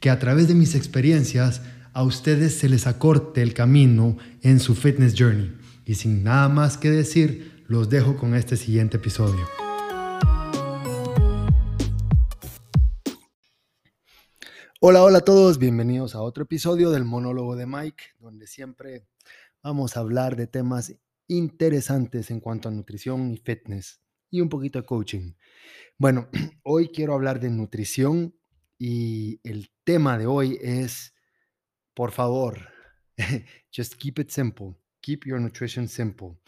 que a través de mis experiencias a ustedes se les acorte el camino en su fitness journey. Y sin nada más que decir, los dejo con este siguiente episodio. Hola, hola a todos, bienvenidos a otro episodio del monólogo de Mike, donde siempre vamos a hablar de temas interesantes en cuanto a nutrición y fitness y un poquito de coaching. Bueno, hoy quiero hablar de nutrición y el tema de hoy es, por favor, just keep it simple, keep your nutrition simple.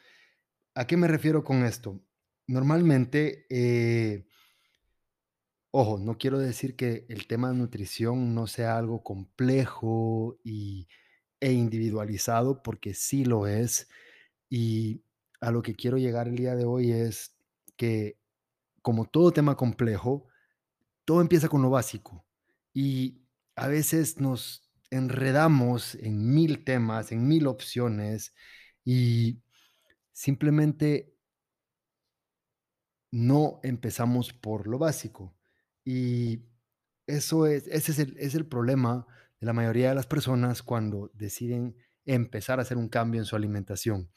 ¿A qué me refiero con esto? Normalmente, eh, ojo, no quiero decir que el tema de nutrición no sea algo complejo y, e individualizado, porque sí lo es. Y a lo que quiero llegar el día de hoy es que, como todo tema complejo, todo empieza con lo básico y a veces nos enredamos en mil temas, en mil opciones y simplemente no empezamos por lo básico. Y eso es, ese es el, es el problema de la mayoría de las personas cuando deciden empezar a hacer un cambio en su alimentación.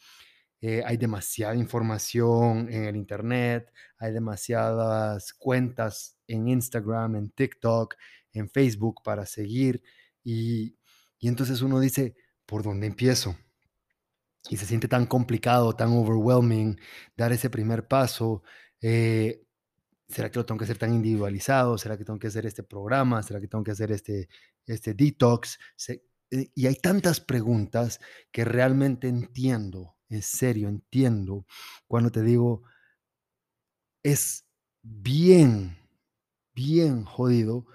Eh, hay demasiada información en el Internet, hay demasiadas cuentas en Instagram, en TikTok, en Facebook para seguir y, entonces uno dice, ¿por dónde empiezo? Y se siente tan complicado, tan overwhelming dar ese primer paso. Eh, ¿Será que lo tengo que hacer tan individualizado? ¿Será que tengo que hacer este programa? ¿Será que tengo que hacer este, este detox? Eh, y hay tantas preguntas que realmente entiendo, en serio, entiendo cuando te digo, es bien, bien jodido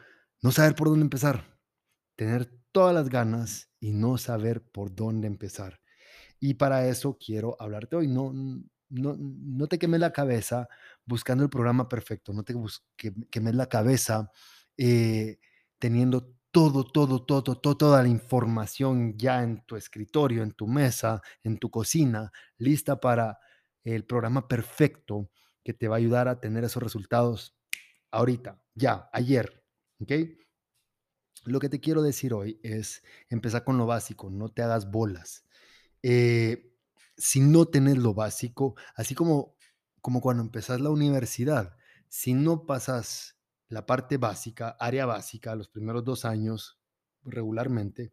no saber por dónde empezar, tener todas las ganas y no saber por dónde empezar. Y para eso quiero hablarte hoy. No, no, no te quemes la cabeza buscando el programa perfecto, no te quemes la cabeza eh, teniendo todo, todo, todo, todo, toda la información ya en tu escritorio, en tu mesa, en tu cocina, lista para el programa perfecto que te va a ayudar a tener esos resultados ahorita, ya, ayer, ¿Ok? Lo que te quiero decir hoy es empezar con lo básico, no te hagas bolas. Eh, si no tenés lo básico, así como, como cuando empezás la universidad, si no pasas la parte básica, área básica, los primeros dos años regularmente,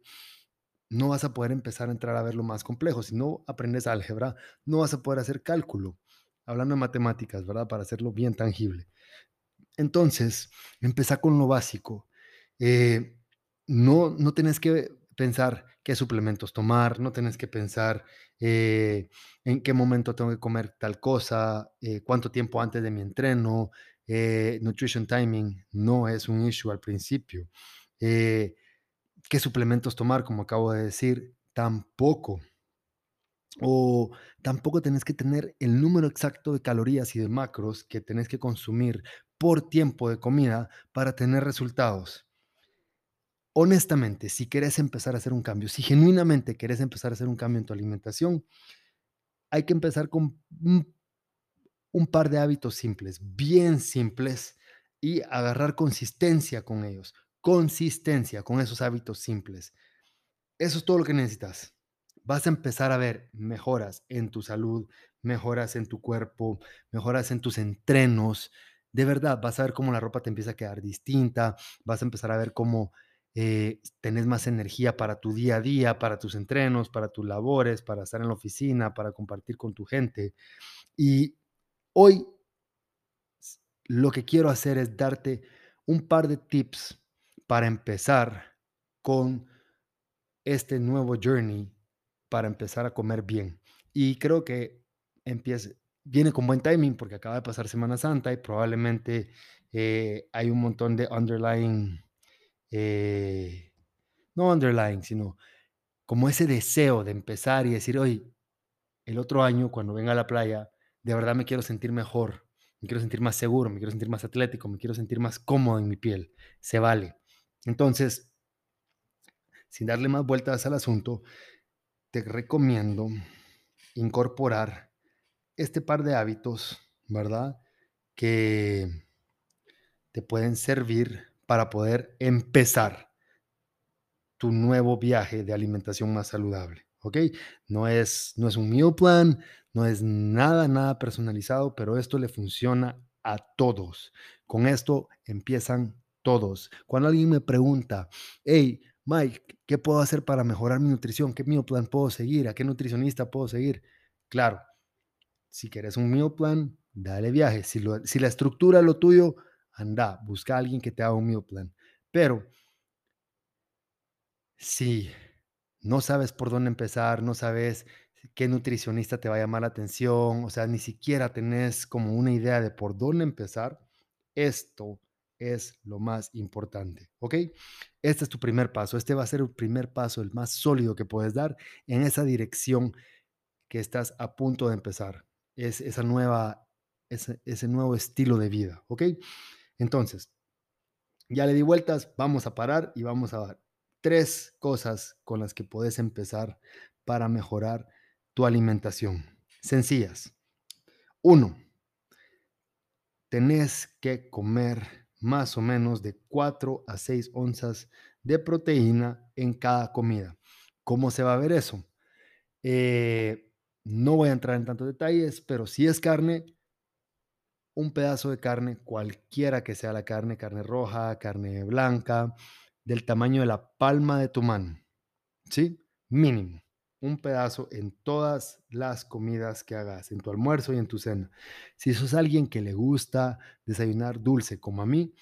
no vas a poder empezar a entrar a ver lo más complejo. Si no aprendes álgebra, no vas a poder hacer cálculo. Hablando de matemáticas, ¿verdad? Para hacerlo bien tangible. Entonces, empezar con lo básico. Eh, no, no tenés que pensar qué suplementos tomar, no tenés que pensar eh, en qué momento tengo que comer tal cosa, eh, cuánto tiempo antes de mi entreno. Nutrition timing no es un issue al principio. qué suplementos tomar, como acabo de decir, tampoco. O tampoco tenés que tener el número exacto de calorías y de macros que tenés que consumir por tiempo de comida para tener resultados. Honestamente, si querés empezar a hacer un cambio, si genuinamente querés empezar a hacer un cambio en tu alimentación, hay que empezar con un, un par de hábitos simples, bien simples, y agarrar consistencia con ellos. Consistencia con esos hábitos simples. Eso es todo lo que necesitas. Vas a empezar a ver mejoras en tu salud, mejoras en tu cuerpo, mejoras en tus entrenos, de verdad vas a ver cómo la ropa te empieza a quedar distinta, vas a empezar a ver cómo eh, tenés más energía para tu día a día, para tus entrenos, para tus labores, para estar en la oficina, para compartir con tu gente. Y hoy lo que quiero hacer es darte un par de tips para empezar con este nuevo journey, para empezar a comer bien. Y creo que empiece, viene con buen timing porque acaba de pasar Semana Santa y probablemente eh, hay un montón de underlying eh, no underlying, sino como ese deseo de empezar y decir, oye, el otro año cuando venga a la playa, de verdad me quiero sentir mejor, me quiero sentir más seguro, me quiero sentir más atlético, me quiero sentir más cómodo en mi piel. Se vale. Entonces, sin darle más vueltas al asunto, te recomiendo incorporar este par de hábitos, ¿verdad? Que te pueden servir para poder empezar tu nuevo viaje de alimentación más saludable, ¿ok? No es, no es un meal plan, no es nada, nada personalizado, pero esto le funciona a todos. Con esto empiezan todos. Cuando alguien me pregunta, hey, Mike, ¿qué puedo hacer para mejorar mi nutrición? ¿Qué meal plan puedo seguir? ¿A qué nutricionista puedo seguir? Claro, si quieres un meal plan, dale viaje. Si, si la estructura es lo tuyo, anda, busca a alguien que te haga un meal plan. Pero si no sabes por dónde empezar, no sabes qué nutricionista te va a llamar la atención, o sea, ni siquiera tenés como una idea de por dónde empezar, esto es lo más importante, ¿ok? Este es tu primer paso, este va a ser el primer paso, el más sólido que puedes dar en esa dirección que estás a punto de empezar, es esa nueva, ese, ese nuevo estilo de vida, ¿ok? Entonces, ya le di vueltas, vamos a parar y vamos a tres cosas con las que puedes empezar para mejorar tu alimentación. Sencillas. Uno, tenés que comer más o menos de 4 a 6 onzas de proteína en cada comida. ¿Cómo se va a ver eso? Eh, no voy a entrar en tantos detalles, pero si es carne, un pedazo de carne, cualquiera que sea la carne, carne roja, carne blanca, del tamaño de la palma de tu mano. ¿Sí? Mínimo. Un pedazo en todas las comidas que hagas, en tu almuerzo y en tu cena. Si sos alguien que le gusta desayunar dulce como a mí,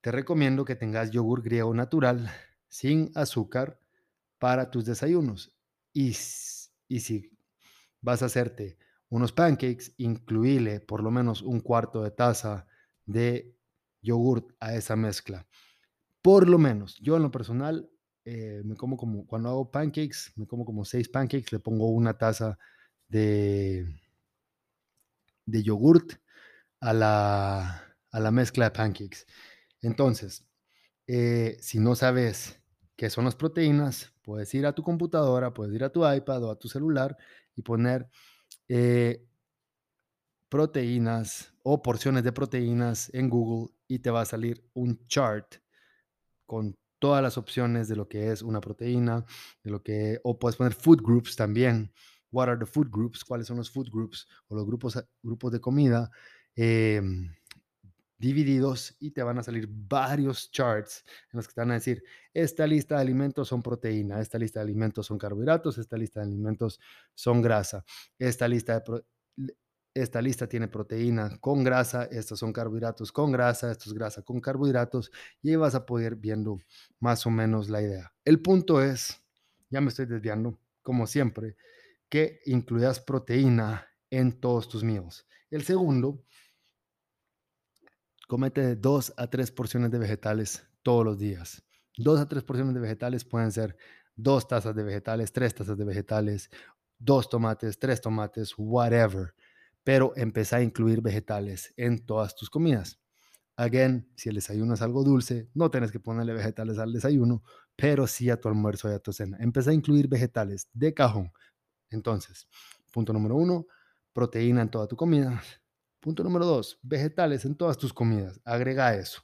te recomiendo que tengas yogur griego natural sin azúcar para tus desayunos. Y, y si vas a hacerte unos pancakes, incluíle por lo menos un cuarto de taza de yogurt a esa mezcla. Por lo menos, yo en lo personal, eh, me como como, cuando hago pancakes, me como como seis pancakes, le pongo una taza de, de yogurt a la, a la mezcla de pancakes. Entonces, eh, si no sabes qué son las proteínas, puedes ir a tu computadora, puedes ir a tu iPad o a tu celular y poner eh, proteínas o porciones de proteínas en Google y te va a salir un chart con todas las opciones de lo que es una proteína, de lo que, o puedes poner food groups también. What are the food groups? ¿Cuáles son los food groups o los grupos, grupos de comida em, divididos? Y te van a salir varios charts en los que te van a decir, esta lista de alimentos son proteína, esta lista de alimentos son carbohidratos, esta lista de alimentos son grasa, esta lista de, esta lista tiene proteína con grasa, estos son carbohidratos con grasa, esto es grasa con carbohidratos y vas a poder viendo más o menos la idea. El punto es, ya me estoy desviando, como siempre, que incluyas proteína en todos tus meals. El segundo, comete dos a tres porciones de vegetales todos los días. Dos a tres porciones de vegetales pueden ser dos tazas de vegetales, tres tazas de vegetales, dos tomates, tres tomates, whatever pero empezá a incluir vegetales en todas tus comidas. Again, si el desayuno es algo dulce, no tienes que ponerle vegetales al desayuno, pero sí a tu almuerzo y a tu cena. Empezá a incluir vegetales de cajón. Entonces, punto número uno, proteína en toda tu comida. Punto número dos, vegetales en todas tus comidas. Agrega eso.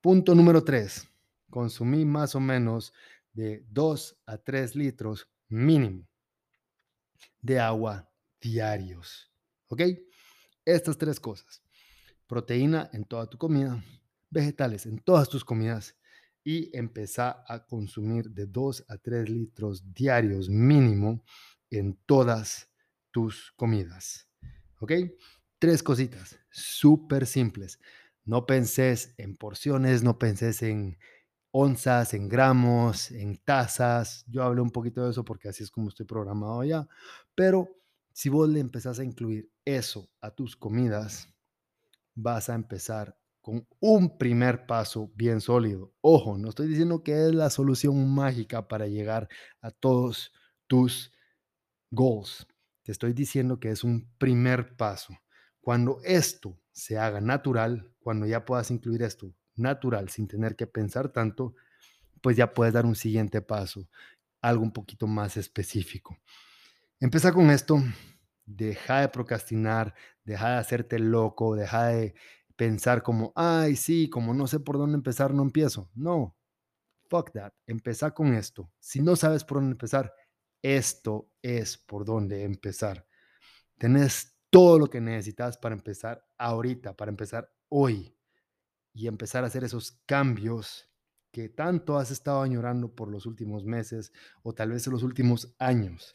Punto número tres, consumí más o menos de 2 a 3 litros mínimo de agua diarios. ¿Ok? Estas tres cosas. Proteína en toda tu comida, vegetales en todas tus comidas y empezar a consumir de 2 a 3 litros diarios mínimo en todas tus comidas. ¿Ok? Tres cositas súper simples. No penses en porciones, no penses en onzas, en gramos, en tazas. Yo hablé un poquito de eso porque así es como estoy programado ya. Pero si vos le empezás a incluir eso a tus comidas, vas a empezar con un primer paso bien sólido. Ojo, no estoy diciendo que es la solución mágica para llegar a todos tus goals. Te estoy diciendo que es un primer paso. Cuando esto se haga natural, cuando ya puedas incluir esto natural sin tener que pensar tanto, pues ya puedes dar un siguiente paso, algo un poquito más específico. Empieza con esto, deja de procrastinar, deja de hacerte loco, deja de pensar como, ay, sí, como no sé por dónde empezar, no empiezo. No, fuck that. Empezá con esto. Si no sabes por dónde empezar, esto es por dónde empezar. Tenés todo lo que necesitas para empezar ahorita, para empezar hoy y empezar a hacer esos cambios que tanto has estado añorando por los últimos meses o tal vez en los últimos años.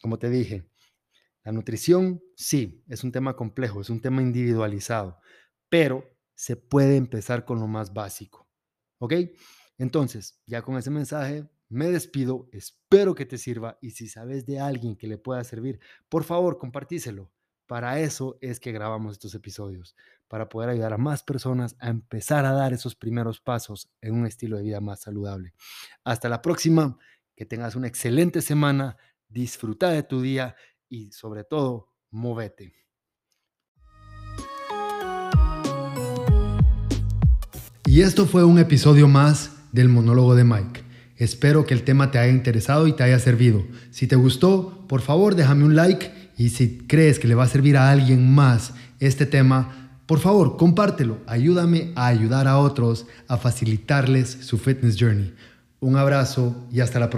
Como te dije, la nutrición sí, es un tema complejo, es un tema individualizado, pero se puede empezar con lo más básico. ¿Ok? Entonces, ya con ese mensaje, me despido, espero que te sirva y si sabes de alguien que le pueda servir, por favor, compartíselo. Para eso es que grabamos estos episodios, para poder ayudar a más personas a empezar a dar esos primeros pasos en un estilo de vida más saludable. Hasta la próxima, que tengas una excelente semana, disfruta de tu día y sobre todo, móvete. Y esto fue un episodio más del monólogo de Mike. Espero que el tema te haya interesado y te haya servido. Si te gustó, por favor déjame un like y si crees que le va a servir a alguien más este tema, por favor compártelo. Ayúdame a ayudar a otros a facilitarles su fitness journey. Un abrazo y hasta la próxima.